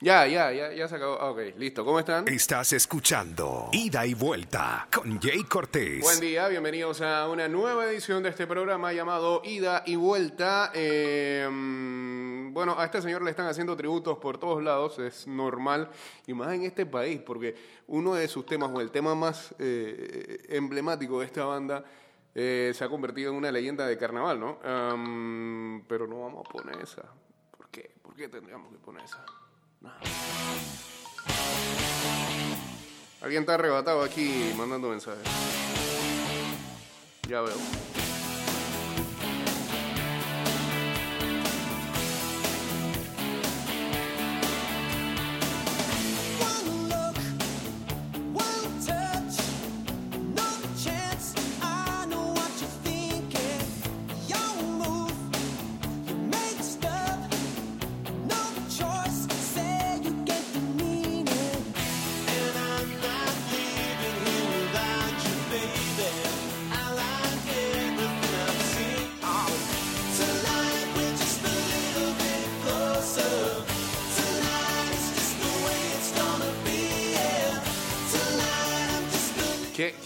Ya, ya, ya, ya se acabó. Ah, Ok, listo. ¿Cómo están? Estás escuchando Ida y Vuelta con Jay Cortés. Buen día, bienvenidos a una nueva edición de este programa llamado Ida y Vuelta. Eh, mm, bueno, a este señor le están haciendo tributos por todos lados, es normal, y más en este país, porque uno de sus temas, o el tema más eh, emblemático de esta banda, eh, se ha convertido en una leyenda de carnaval, ¿no? Am, pero no vamos a poner esa. ¿Por qué? ¿Por qué tendríamos que poner esa? Alguien está arrebatado aquí mandando mensajes. Ya veo.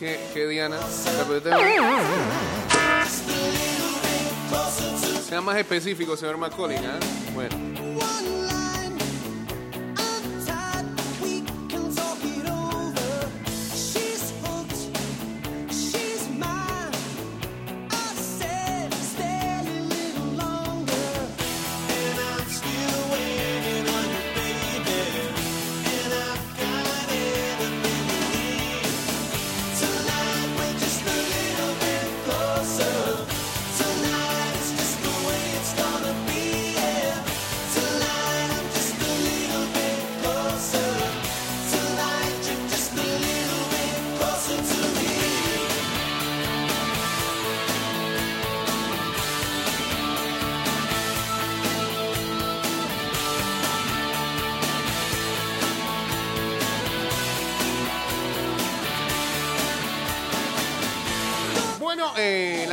A ¿Qué, qué, qué Diana? Sea más específico, señor Macaulay, ¿ah? Bueno.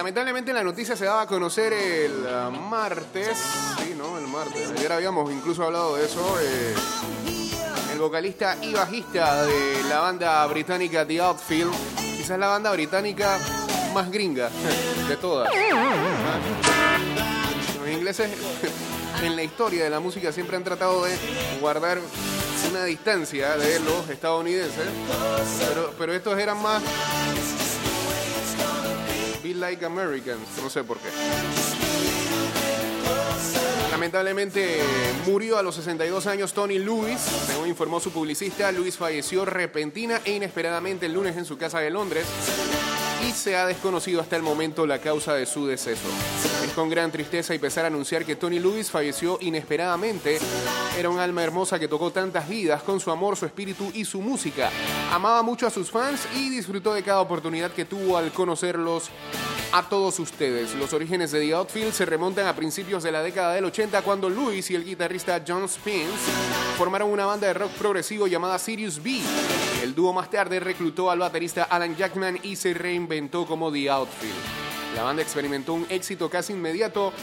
Eh, lamentablemente la noticia se daba a conocer el ah, martes. Sí, ¿no? El martes. Ayer habíamos incluso hablado de eso. eh, el vocalista y bajista de la banda británica The Outfield. Quizás la banda británica más gringa de todas. Los ingleses en la historia de la música siempre han tratado de guardar una distancia de los estadounidenses. Pero, pero estos eran más Like Americans, no sé por qué. Lamentablemente murió a los 62 años Tony Lewis, según informó su publicista. Lewis falleció repentina e inesperadamente el lunes en su casa de Londres y se ha desconocido hasta el momento la causa de su deceso. Es con gran tristeza y pesar anunciar que Tony Lewis falleció inesperadamente. Era un alma hermosa que tocó tantas vidas con su amor, su espíritu y su música. Amaba mucho a sus fans y disfrutó de cada oportunidad que tuvo al conocerlos a todos ustedes. Los orígenes de The Outfield se remontan a principios de la década del 80 cuando Lewis y el guitarrista John Spence formaron una banda de rock progresivo llamada Sirius B. El dúo más tarde reclutó al baterista Alan Jackman y se reinventó como The Outfield. La banda experimentó un éxito casi inmediato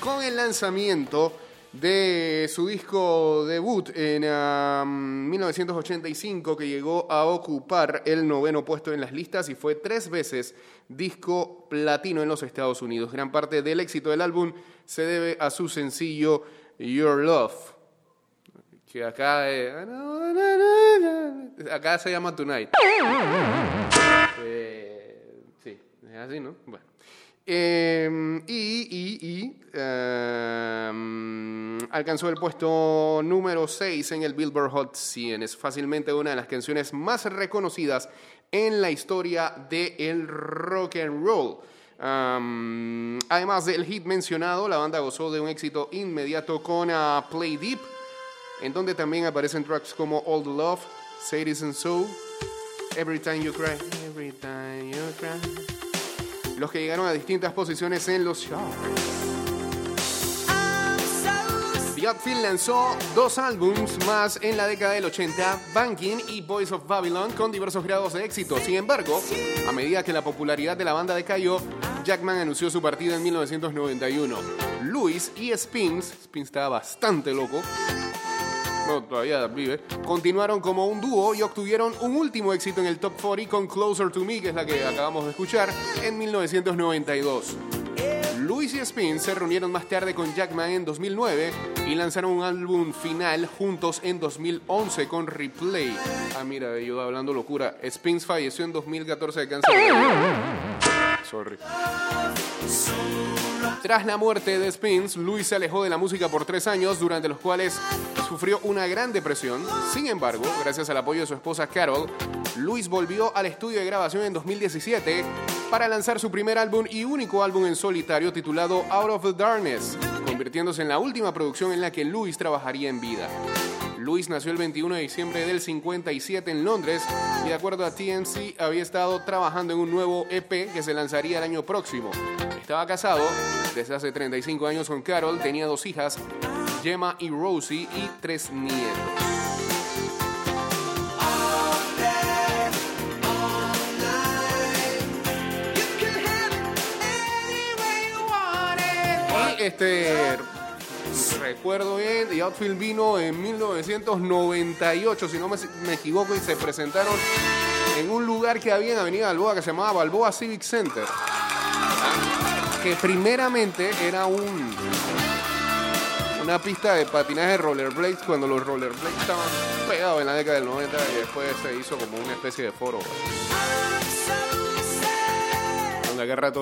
con el lanzamiento de su disco debut en ah, 1985 que llegó a ocupar el noveno puesto en las listas y fue tres veces disco platino en los Estados Unidos. Gran parte del éxito del álbum se debe a su sencillo Your Love, que acá, eh, acá se llama Tonight. Eh, sí, es así, ¿no? Bueno. Eh, y eh, alcanzó el puesto número 6 en el Billboard Hot 100. Es fácilmente una de las canciones más reconocidas en la historia del rock and roll. Um, además del hit mencionado, la banda gozó de un éxito inmediato con ah, Play Deep, en donde también aparecen tracks como All the Love, It Isn't So, Every Time You Cry, Every Time You Cry, los que llegaron a distintas posiciones en los charts. The Outfield lanzó dos álbums más en la década del 80, Banking y Boys of Babylon, con diversos grados de éxito. Sin embargo, a medida que la popularidad de la banda decayó, Jackman anunció su partida en 1991. Louis y Spins, Spins estaba bastante loco, todavía vive, continuaron como un dúo y obtuvieron un último éxito en el Top 40 con Closer to Me, que es la que acabamos de escuchar, en 1992. Louis y Spin se reunieron más tarde con Jackman en 2009 y lanzaron un álbum final juntos en 2011 con Replay. Ah, mira, yo hablando locura. Spins falleció en 2014 de cáncer. Sorry. Tras la muerte de Spins, Louis se alejó de la música por tres años, durante los cuales sufrió una gran depresión. Sin embargo, gracias al apoyo de su esposa Carol, Louis volvió al estudio de grabación en 2017 para lanzar su primer álbum y único álbum en solitario titulado Out of the Darkness, convirtiéndose en la última producción en la que Louis trabajaría en vida. Louis nació el 21 de diciembre del 57 en Londres y de acuerdo a TNC había estado trabajando en un nuevo EP que se lanzaría el año próximo. Estaba casado desde hace 35 años con Carol, tenía dos hijas, Gemma y Rosie, y tres nietos. Y recuerdo bien, The Outfield vino en 1998, si no me, equivoco, y se presentaron en un lugar que había en Avenida Balboa que se llamaba Balboa Civic Center. Que primeramente era un una pista de patinaje de rollerblades cuando los rollerblades estaban pegados en la década del 90 y después se hizo como una especie de foro donde agarra.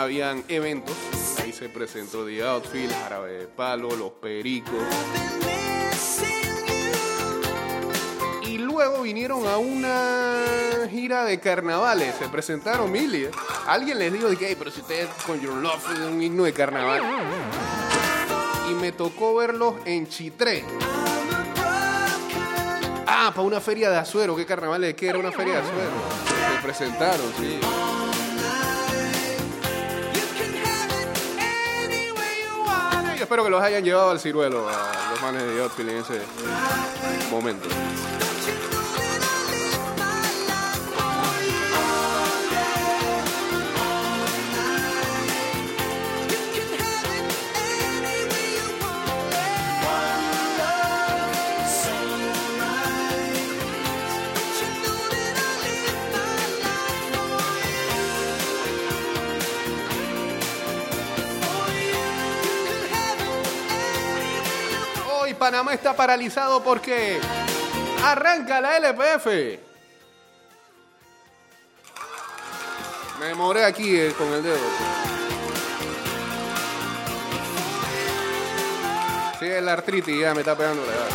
Habían eventos, ahí se presentó The Outfield, Jarabe de Palo, Los Pericos. Y luego vinieron a una gira de carnavales, se presentaron Millie. ¿eh? Alguien les dijo, que, "Hey, pero si ustedes con Your Love es un himno de carnaval. Y me tocó verlos en Chitré. Ah, para una feria de Azuero. ¿Qué carnaval es? ¿Qué era una feria de Azuero? Se presentaron, sí. Espero que los hayan llevado al ciruelo a los manes de Outfield en ese momento. Está paralizado porque arranca la LPF. Me moré aquí eh, con el dedo. Sí, es la artritis ya me está pegando la edad.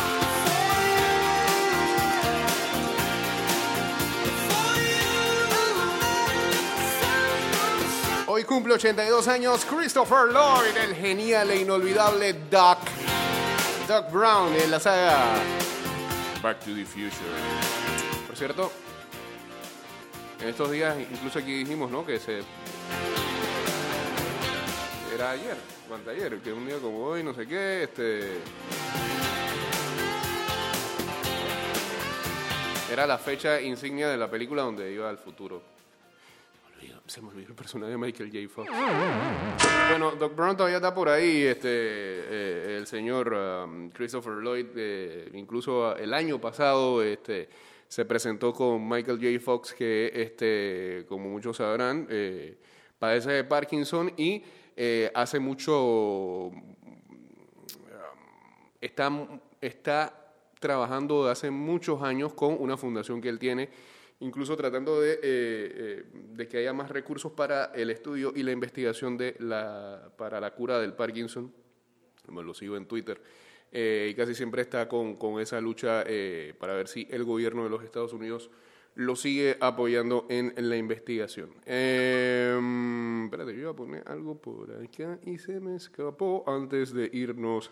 Hoy cumple 82 años Christopher Lloyd, el genial e inolvidable Doc. Doc Brown en la saga Back to the Future. Por cierto, en estos días, incluso aquí dijimos, ¿no? Que se. Era ayer, o ayer, que un día como hoy, no sé qué, este. Era la fecha insignia de la película donde iba al futuro. Se me olvidó- el personaje de Michael J. Fox. Bueno, Doc Brown todavía está por ahí. Este, eh, el señor um, Christopher Lloyd, eh, incluso el año pasado, este, se presentó con Michael J. Fox, que, este, como muchos sabrán, eh, padece de Parkinson y eh, hace mucho está, está trabajando de hace muchos años con una fundación que él tiene, incluso tratando de, eh, eh, de que haya más recursos para el estudio y la investigación de la, para la cura del Parkinson. Me lo sigo en Twitter. Eh, y casi siempre está con, con esa lucha eh, para ver si el gobierno de los Estados Unidos lo sigue apoyando en, en la investigación. Eh, espérate, yo iba a poner algo por acá y se me escapó antes de irnos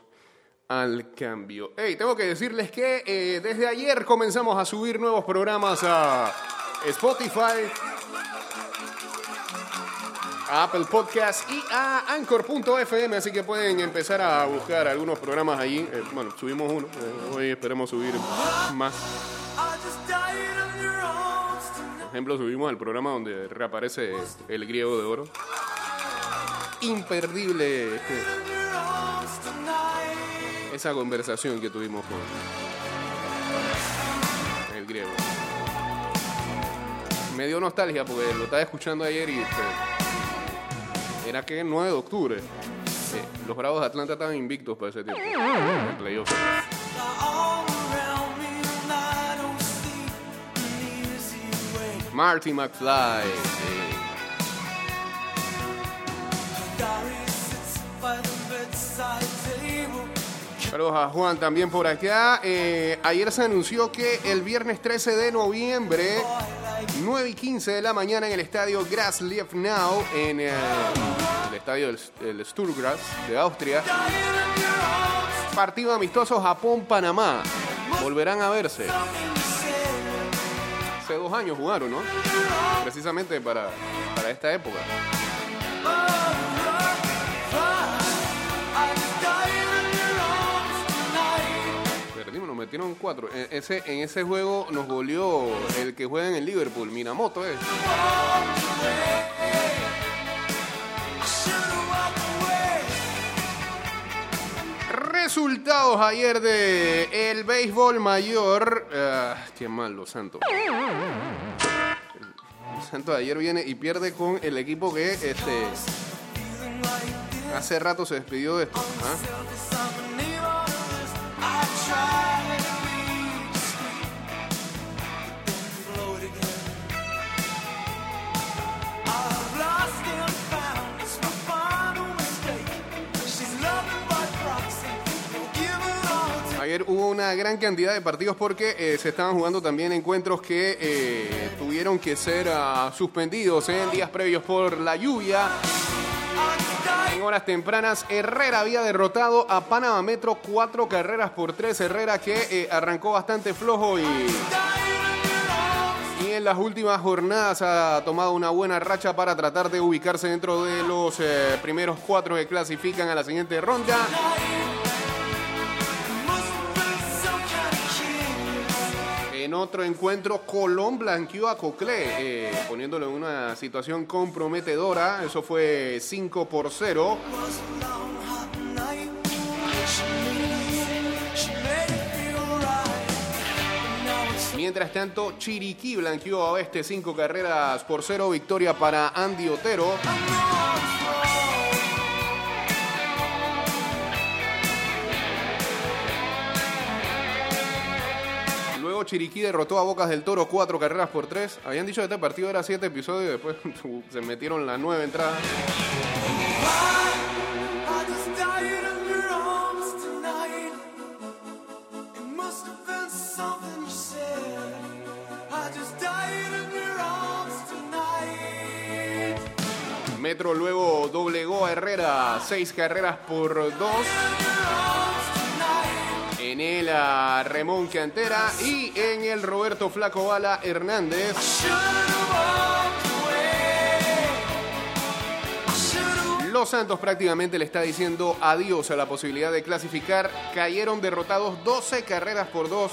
al cambio. Hey, tengo que decirles que eh, desde ayer comenzamos a subir nuevos programas a Spotify, a Apple Podcast y a Anchor.fm, así que pueden empezar a buscar algunos programas allí. Eh, bueno, subimos uno, eh, hoy esperemos subir más. Por ejemplo, subimos el programa donde reaparece el griego de oro. Imperdible este. Esa conversación que tuvimos con el griego. Me dio nostalgia porque lo estaba escuchando ayer y era que el 9 de octubre. Los Bravos de Atlanta estaban invictos para ese tiempo. All around me Saludos a Juan también por acá. Eh, ayer se anunció que el viernes 13 de noviembre, 9 y 15 de la mañana en el estadio Graslief Now, en eh, el estadio del Sturgras de Austria, partido amistoso Japón-Panamá. Volverán a verse. Hace dos años jugaron, ¿no? Precisamente para, para esta época. Metieron cuatro. En ese, en ese juego nos goleó el que juega en el Liverpool, Minamoto es. Resultados ayer de el béisbol mayor. Ah, qué mal, los Santos. Los Santos ayer viene y pierde con el equipo que este hace rato se despidió de esto. ¿ah? Hubo una gran cantidad de partidos porque eh, se estaban jugando también encuentros que eh, tuvieron que ser ah, suspendidos en días previos por la lluvia. En horas tempranas, Herrera había derrotado a Panamá Metro cuatro carreras por tres. Herrera que eh, arrancó bastante flojo y, y en las últimas jornadas ha tomado una buena racha para tratar de ubicarse dentro de los eh, primeros cuatro que clasifican a la siguiente ronda. En otro encuentro, Colón blanqueó a Coclé, eh, poniéndolo en una situación comprometedora. Eso fue 5 por 0. Mientras tanto, Chiriquí blanqueó a Oeste 5 carreras por 0. Victoria para Andy Otero. Luego Chiriquí derrotó a Bocas del Toro cuatro carreras por tres. Habían dicho que este partido era siete episodios y después se metieron las nueve entradas. Metro luego doblegó a Herrera seis carreras por dos. En el a Remón Cantera y en el Roberto Flaco Bala Hernández. Los Santos prácticamente le está diciendo adiós a la posibilidad de clasificar. Cayeron derrotados 12 carreras por 2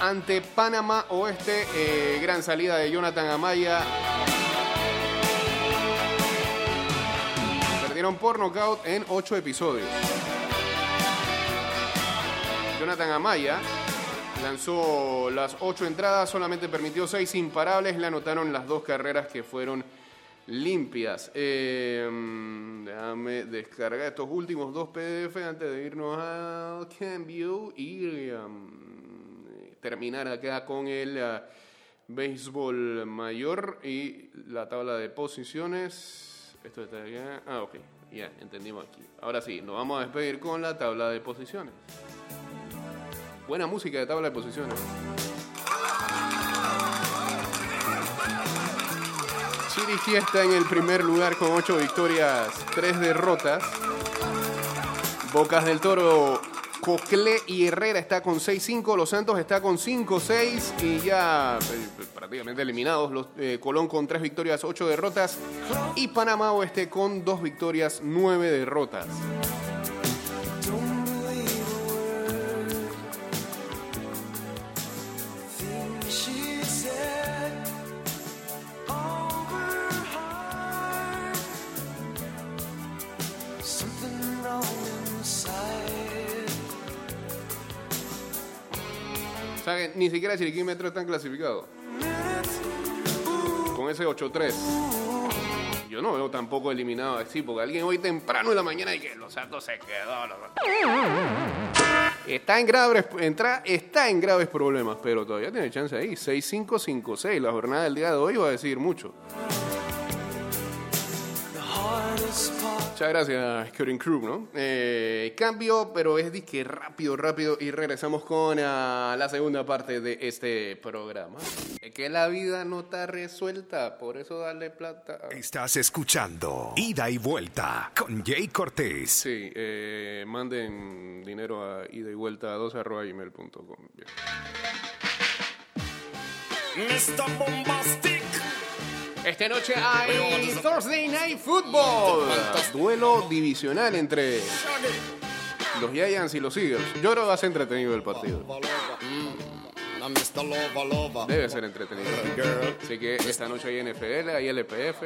ante Panamá Oeste. Eh, gran salida de Jonathan Amaya. Perdieron por nocaut en 8 episodios. Jonathan Amaya lanzó las 8 entradas, solamente permitió 6 imparables. Le anotaron las dos carreras que fueron limpias. Eh, déjame descargar estos últimos dos PDF antes de irnos al cambio y um, terminar acá con el uh, béisbol mayor y la tabla de posiciones. Esto está acá. Ah, ok. Ya, entendimos aquí. Ahora sí, nos vamos a despedir con la tabla de posiciones. Buena música de tabla de posiciones. Chiriquí está en el primer lugar con 8 victorias, 3 derrotas. Bocas del Toro, Coclé y Herrera está con 6-5. Los Santos está con 5-6 y ya eh, prácticamente eliminados. Los, eh, Colón con 3 victorias, 8 derrotas. Y Panamá Oeste con 2 victorias, 9 derrotas. Sea que ni siquiera Chiriquí y Metro están clasificados. Con ese 8-3. Yo no veo tampoco eliminado así, porque alguien hoy temprano en la mañana y que los Santos se quedó. Está en graves, entra, está en graves problemas, pero todavía tiene chance ahí. 6-5-5-6. La jornada del día de hoy va a decir mucho. Muchas gracias, Kevin Krug, ¿no? Eh, cambio, pero es disque rápido, rápido. Y regresamos con ah, la segunda parte de este programa. Es que la vida no está resuelta, por eso darle plata. a- Estás escuchando Ida y Vuelta con Jay Cortés. Sí, eh, manden dinero a ida y vuelta a 2 arroba gmail.com. Bien. Mr. Bombastic. Esta noche hay Thursday Night Football. Duelo divisional entre los Giants y los Eagles. Yo creo que va a ser entretenido el partido. Mm. Debe ser entretenido. Así que esta noche hay NFL, hay LPF,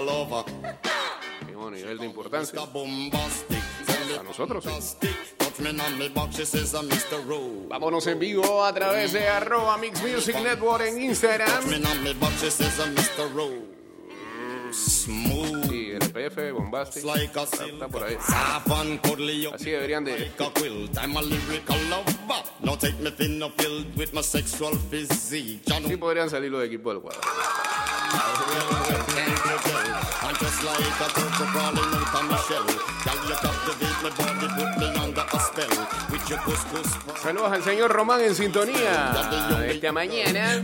lover. mismo nivel de importancia. A nosotros, sí. Vámonos en vivo a través de arroba Mix Music Network en Instagram. Smooth. Sí, LPF, Bombastic. Está, por ahí. Así deberían de. Sí podrían salir los equipos del cuadro. I'm just like a turtle crawling out of my shell. Girl, you captivate my body, put me under Saludos al señor Román en sintonía esta mañana.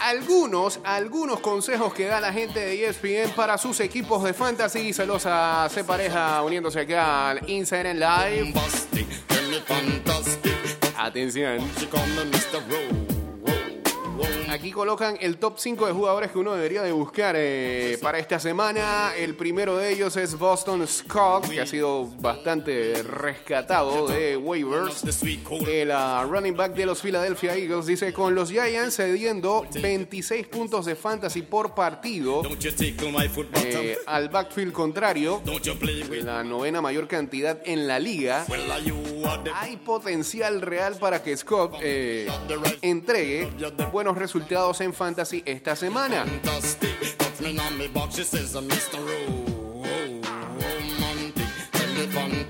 Algunos, algunos consejos que da la gente de ESPN para sus equipos de fantasy. Saludos a C Pareja uniéndose acá al Instagram Live. Atención. Aquí colocan el top 5 de jugadores que uno debería de buscar eh, para esta semana. El primero de ellos es Boston Scott, que ha sido bastante rescatado de waivers. El ah, running back de los Philadelphia Eagles dice con los Giants cediendo 26 puntos de fantasy por partido eh, al backfield contrario, la novena mayor cantidad en la liga. Hay potencial real para que Scott eh, entregue buenos resultados en fantasy esta semana.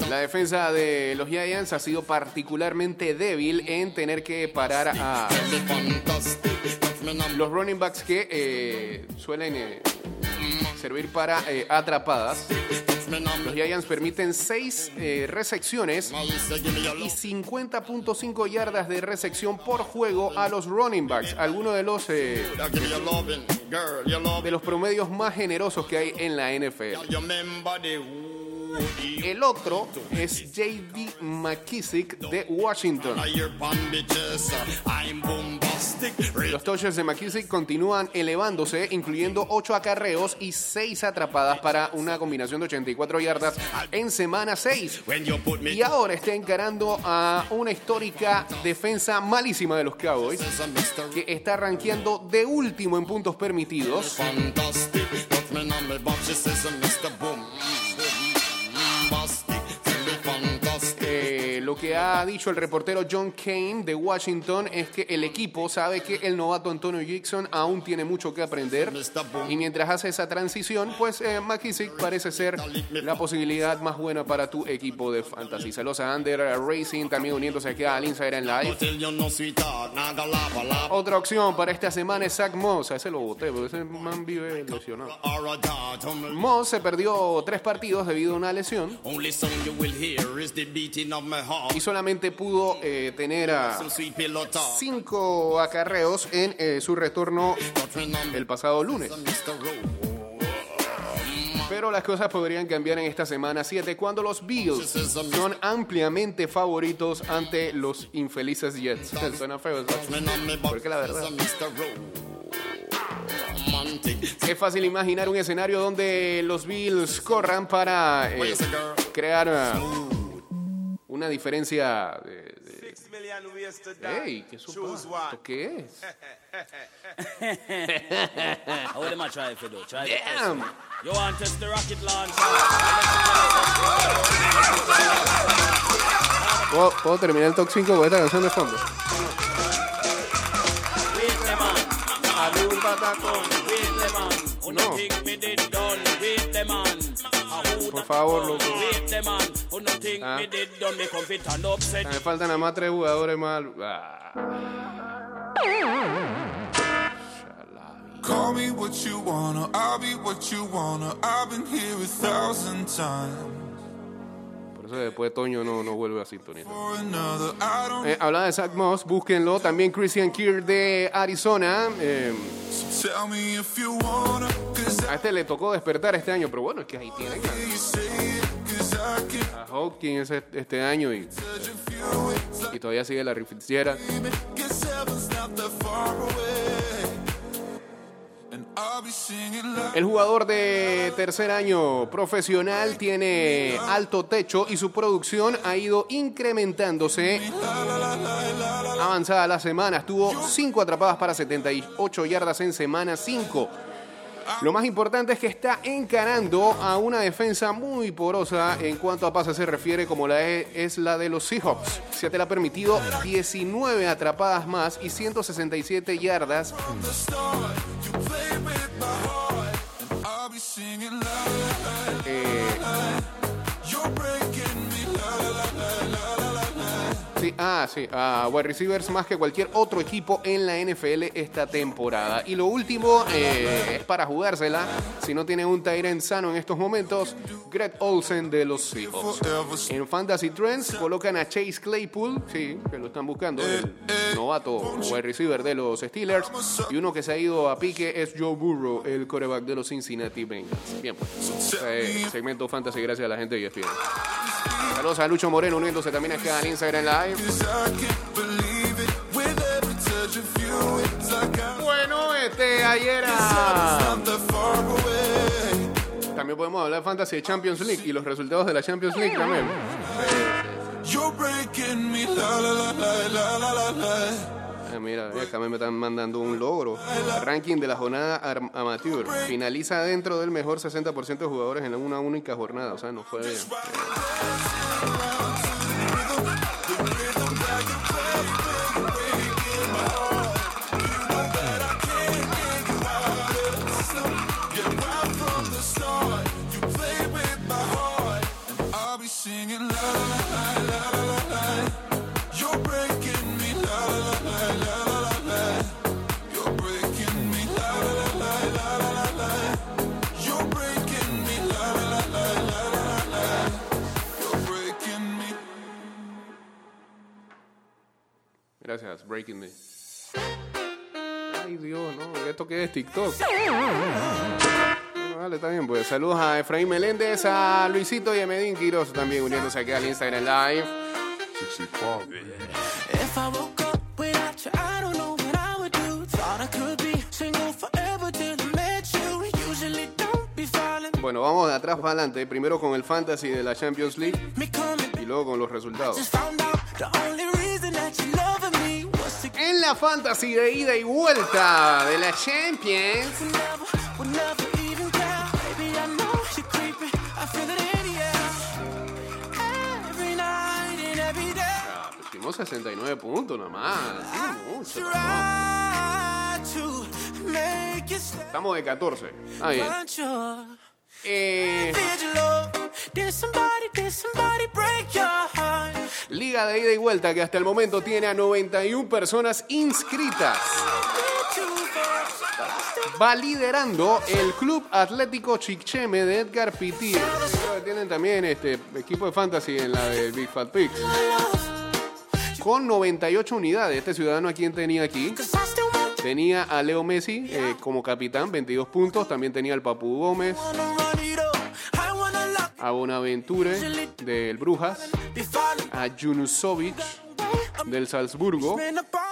La defensa de los Giants ha sido particularmente débil en tener que parar a los running backs que eh, suelen eh, servir para eh, atrapadas. Los Giants permiten 6 recepciones I say, give me your y love. 50.5 yardas de recepción por juego a los running backs, algunos de los eh, de los promedios más generosos que hay en la NFL. El otro es JD McKissick de Washington. Los touches de McKissick continúan elevándose, incluyendo 8 acarreos y 6 atrapadas para una combinación de 84 yardas en semana 6. when you put me Y ahora está encarando a una histórica defensa malísima de los Cowboys, que está rankeando de último en puntos permitidos. Ha dicho el reportero John Kane de Washington es que el equipo sabe que el novato Antonio Gibson aún tiene mucho que aprender y mientras hace esa transición, pues eh, McKissick parece ser la posibilidad más buena para tu equipo de fantasy. Saludos a Under Racing también uniéndose aquí al Instagram Live. Otra opción para esta semana es Zach Moss. A ese lo voté, pero ese man vive lesionado. Moss se perdió tres partidos debido a una lesión Only solamente pudo eh, tener a cinco acarreos en eh, su retorno el pasado lunes. Pero las cosas podrían cambiar en esta semana 7 cuando los Bills son ampliamente favoritos ante los infelices Jets. Suena feo, Porque la verdad-. Es fácil imaginar un escenario donde los Bills corran para eh, crear ah, una diferencia de... de... ¿Qué supuesto? ¿Qué es? You ¿Puedo, terminar el top 5 con esta canción de fondo? No. Por favor. No think Ah. me faltan nada más tres jugadores más. Ah. Call me what you wanna, I'll be what you wanna. I've been here a thousand times Por eso después Toño no, no vuelve a sintonizar. Eh, hablaba de Zach Moss, búsquenlo. También Christian Kier de Arizona. Eh, a este le tocó despertar este año, pero bueno, es que ahí tienen hear a, Hopkins este, año y, y todavía sigue la like El jugador de tercer año profesional tiene alto techo y su producción ha ido incrementándose. Avanzada la semana, tuvo 5 atrapadas para 78 yardas en semana 5. Lo más importante es que está encarando a una defensa muy porosa en cuanto a pases se refiere, como la e- es la de los Seahawks. Seattle ha permitido 19 atrapadas más y 167 yardas the ah, sí, a wide receivers más que cualquier otro equipo en la NFL esta temporada. Y lo último eh, es para jugársela, si no tiene un Tyrant sano en estos momentos, Greg Olsen de los Seahawks. En Fantasy Trends colocan a Chase Claypool, sí, que lo están buscando, el novato wide receiver de los Steelers. Y uno que se ha ido a pique es Joe Burrow, el coreback de los Cincinnati Bengals. Bien, pues, segmento Fantasy gracias a la gente de ESPN. Saludos a Lucho Moreno uniéndose también acá en Instagram Live. Bueno, este ayer. También podemos hablar de Fantasy Champions League y los resultados de la Champions League también. Mira, acá me están mandando un logro. Ranking de la jornada amateur. Finaliza dentro del mejor 60% de jugadores en una única jornada. O sea, no fue... singing la la la la la la la. You're breaking me la la la la la la la. You're breaking me la la la la la la la. You're breaking me la la la la la la la. You're breaking me. Gracias, Breaking Me. Ay, Dios, no. ¿Esto qué es? TikTok. vale, está bien. Pues saludos a Efraín Meléndez, a Luisito y a Medín Quiroz también uniéndose aquí al Instagram Live. Bueno, vamos de atrás para adelante. Primero con el Fantasy de la Champions League y luego con los resultados. En la Fantasy de ida y vuelta de la Champions. Ah, pues Hicimos 69 puntos nada más. Sí. Estamos de 14. Ah, bien. Eh? Liga de ida y vuelta que hasta el momento tiene a 91 personas inscritas. Va liderando el Club Atlético Chicheme de Edgar que Tienen también este equipo de fantasy en la de Big Fat Pigs. Con 98 unidades. Este ciudadano a quien tenía aquí. Tenía a Leo Messi eh, como capitán, 22 puntos. También tenía al Papu Gómez, a Bonaventure del Brujas, a Junusovic del Salzburgo,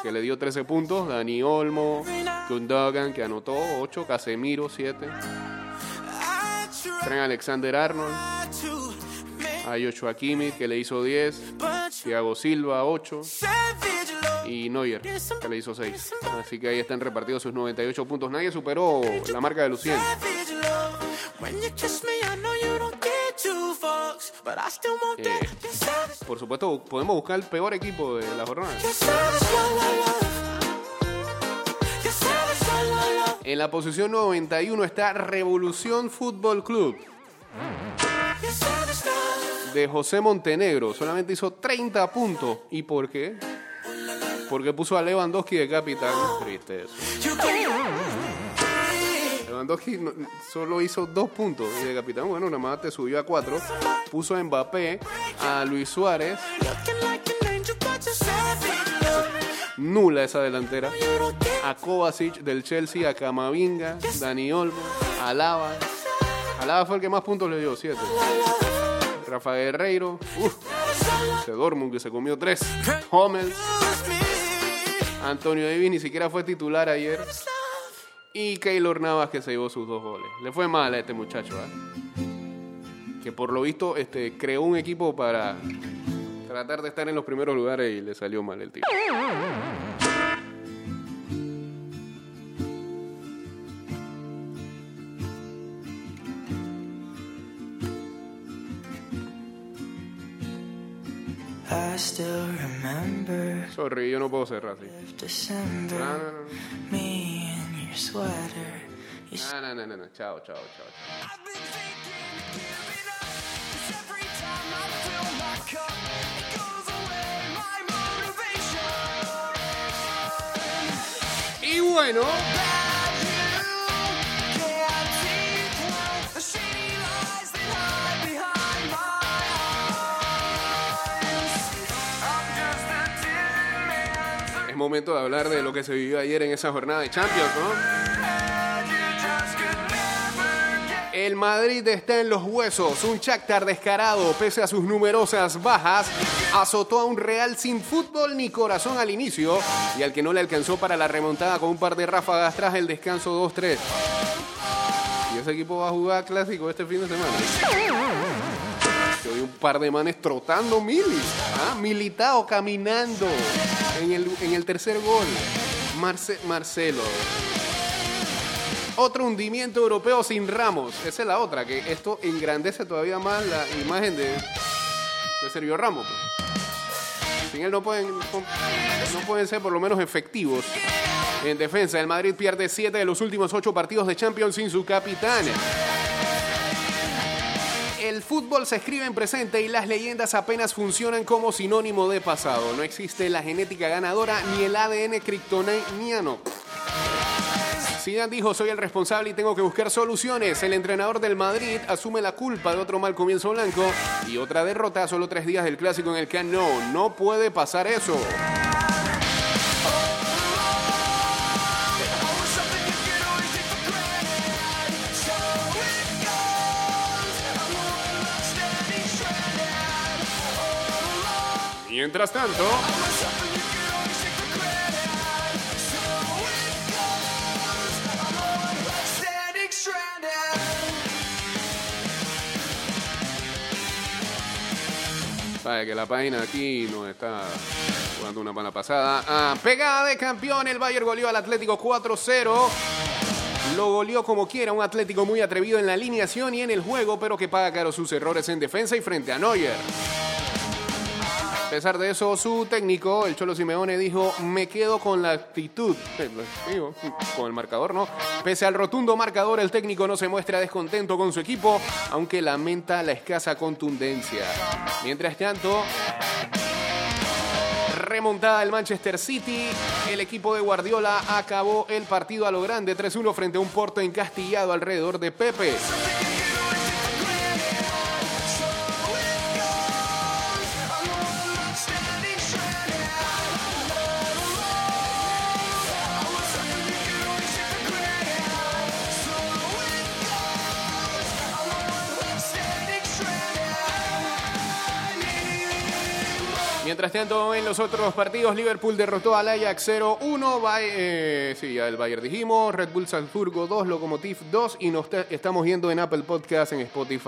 que le dio 13 puntos. Dani Olmo, Gundogan, que anotó 8. Casemiro, 7. I try Trent Alexander Arnold, a Yoshua Kimi, que le hizo 10, Thiago Silva 8 y Neuer, que le hizo 6. Así que ahí están repartidos sus 98 puntos. Nadie superó la marca de Lucien. Eh, por supuesto, podemos buscar el peor equipo de la jornada. En la posición 91 está Revolución Fútbol Club de José Montenegro. Solamente hizo 30 puntos. ¿Y por qué? Porque puso a Lewandowski de capitán. Triste eso. Lewandowski solo hizo dos puntos y de capitán, bueno, nada más te subió a cuatro. Puso a Mbappé, a Luis Suárez, nula esa delantera. A Kovacic del Chelsea, a Camavinga, Dani Olmo, a Lava. Alaba fue el que más puntos le dio, siete. Rafa Guerreiro, uff, ese Dortmund que se comió tres. Hummels. Antonio Davis ni siquiera fue titular ayer. Y Keylor Navas que se llevó sus dos goles. Le fue mal a este muchacho, ¿ah? Que por lo visto este, creó un equipo para tratar de estar en los primeros lugares y le salió mal el tipo. Sorry, yo no puedo cerrar así. No, no, no. me in your sweater. You No, no, no, no, no. Chao, chao, chao. chao. I've momento de hablar de lo que se vivió ayer en esa jornada de Champions, ¿no? El Madrid está en los huesos. Un Shakhtar descarado, pese a sus numerosas bajas, azotó a un Real sin fútbol ni corazón al inicio y al que no le alcanzó para la remontada con un par de ráfagas tras el descanso 2-3. Y ese equipo va a jugar clásico este fin de semana. Par de manes trotando milis, ¿ah? militado, caminando en el, en el tercer gol. Marce- Marcelo. Otro hundimiento europeo sin Ramos. Esa es la otra, que esto engrandece todavía más la imagen de, de Sergio Ramos. pues. Sin él no pueden, no pueden ser por lo menos efectivos. En defensa, el Madrid pierde 7 de los últimos 8 partidos de Champions sin su capitán. El fútbol se escribe en presente y las leyendas apenas funcionan como sinónimo de pasado. No existe la genética ganadora ni el ADN kryptoniano. Zidane dijo, soy el responsable y tengo que buscar soluciones. El entrenador del Madrid asume la culpa de otro mal comienzo blanco y otra derrota a solo tres días del clásico en el Camp Nou. No puede pasar eso. Mientras tanto, sabe que la página aquí no está jugando una mala pasada. Ah, pegada de campeón, el Bayern goleó al Atlético 4-0. Lo goleó como quiera, un Atlético muy atrevido en la alineación y en el juego, pero que paga caro sus errores en defensa y frente a Neuer. A pesar de eso, su técnico, el Cholo Simeone, dijo, me quedo con la actitud. Con el marcador, ¿no? Pese al rotundo marcador, el técnico no se muestra descontento con su equipo, aunque lamenta la escasa contundencia. Mientras tanto, remontada del Manchester City, el equipo de Guardiola acabó el partido a lo grande 3-1 frente a un Porto encastillado alrededor de Pepe. Mientras tanto, en los otros partidos, Liverpool derrotó al Ajax 0-1. Bay- eh, sí, ya el Bayern dijimos. Red Bull Salzburgo 2, Lokomotiv 2. Y nos estamos viendo en Apple Podcast, en Spotify.